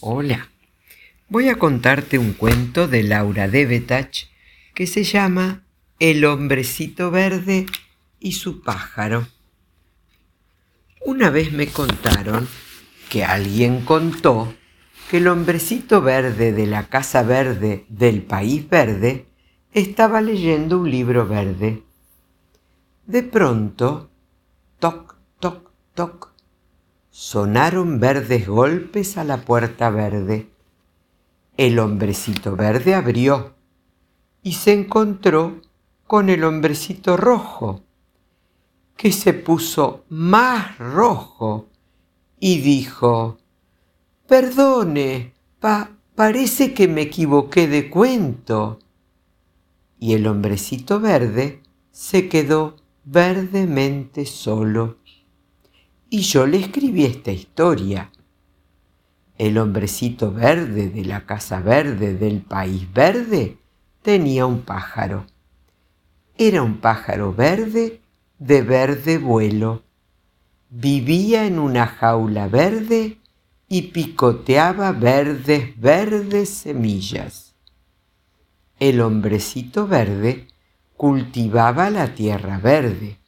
Hola. Voy a contarte un cuento de Laura Devetach que se llama El hombrecito verde y su pájaro. Una vez me contaron que alguien contó que el hombrecito verde de la casa verde del país verde estaba leyendo un libro verde. De pronto, toc, toc, toc, sonaron verdes golpes a la puerta verde. El hombrecito verde abrió y se encontró con el hombrecito rojo, que se puso más rojo y dijo, Perdone, pa parece que me equivoqué de cuento. Y el hombrecito verde se quedó verdemente solo. Y yo le escribí esta historia. El hombrecito verde de la casa verde del país verde tenía un pájaro. Era un pájaro verde de verde vuelo. Vivía en una jaula verde y picoteaba verdes, verdes semillas. El hombrecito verde cultivaba la tierra verde,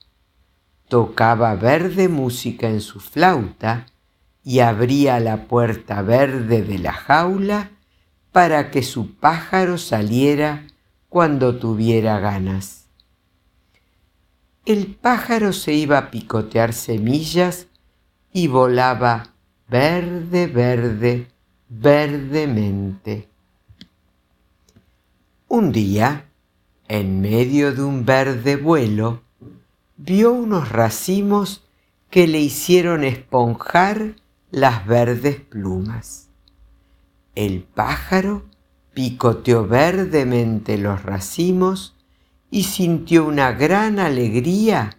tocaba verde música en su flauta y abría la puerta verde de la jaula para que su pájaro saliera cuando tuviera ganas. El pájaro se iba a picotear semillas y volaba verde, verde, verdemente. Un día, en medio de un verde vuelo, vio unos racimos que le hicieron esponjar las verdes plumas. El pájaro picoteó verdemente los racimos y sintió una gran alegría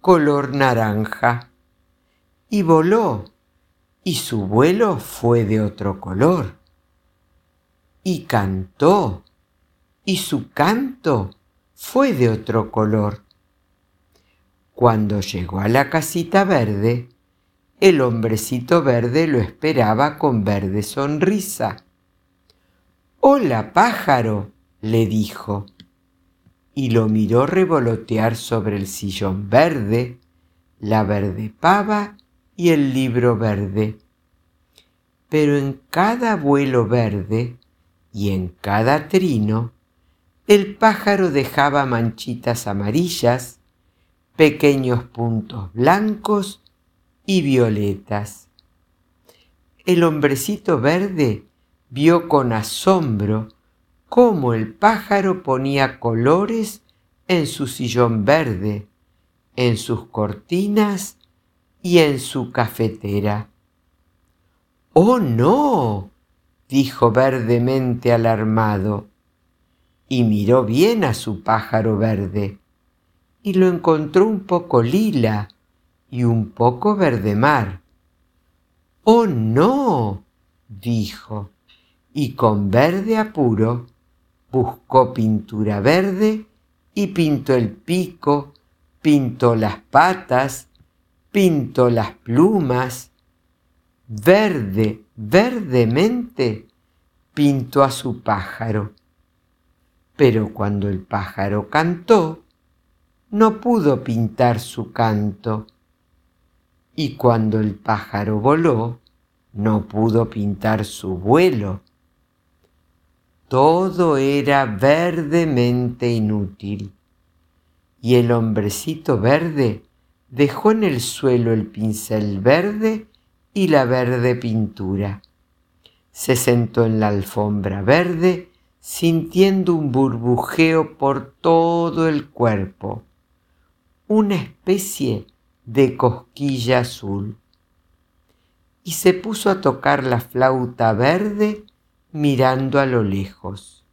color naranja y voló y su vuelo fue de otro color y cantó y su canto fue de otro color. Cuando llegó a la casita verde, el hombrecito verde lo esperaba con verde sonrisa. Hola, pájaro, le dijo, y lo miró revolotear sobre el sillón verde, la verde pava y el libro verde. Pero en cada vuelo verde y en cada trino, el pájaro dejaba manchitas amarillas, pequeños puntos blancos y violetas. El hombrecito verde vio con asombro cómo el pájaro ponía colores en su sillón verde, en sus cortinas y en su cafetera. ¡Oh, no! dijo verdemente alarmado y miró bien a su pájaro verde y lo encontró un poco lila y un poco verde mar. ¡Oh, no! dijo, y con verde apuro buscó pintura verde y pintó el pico, pintó las patas, pintó las plumas. Verde, verdemente, pintó a su pájaro pero cuando el pájaro cantó, no pudo pintar su canto. Y cuando el pájaro voló, no pudo pintar su vuelo. Todo era verdemente inútil. Y el hombrecito verde dejó en el suelo el pincel verde y la verde pintura. Se sentó en la alfombra verde sintiendo un burbujeo por todo el cuerpo, una especie de cosquilla azul. Y se puso a tocar la flauta verde mirando a lo lejos.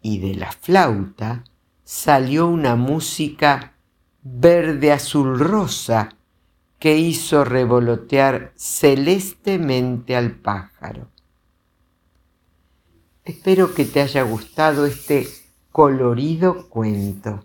Y de la flauta salió una música verde azul rosa que hizo revolotear celestemente al pájaro. Espero que te haya gustado este colorido cuento.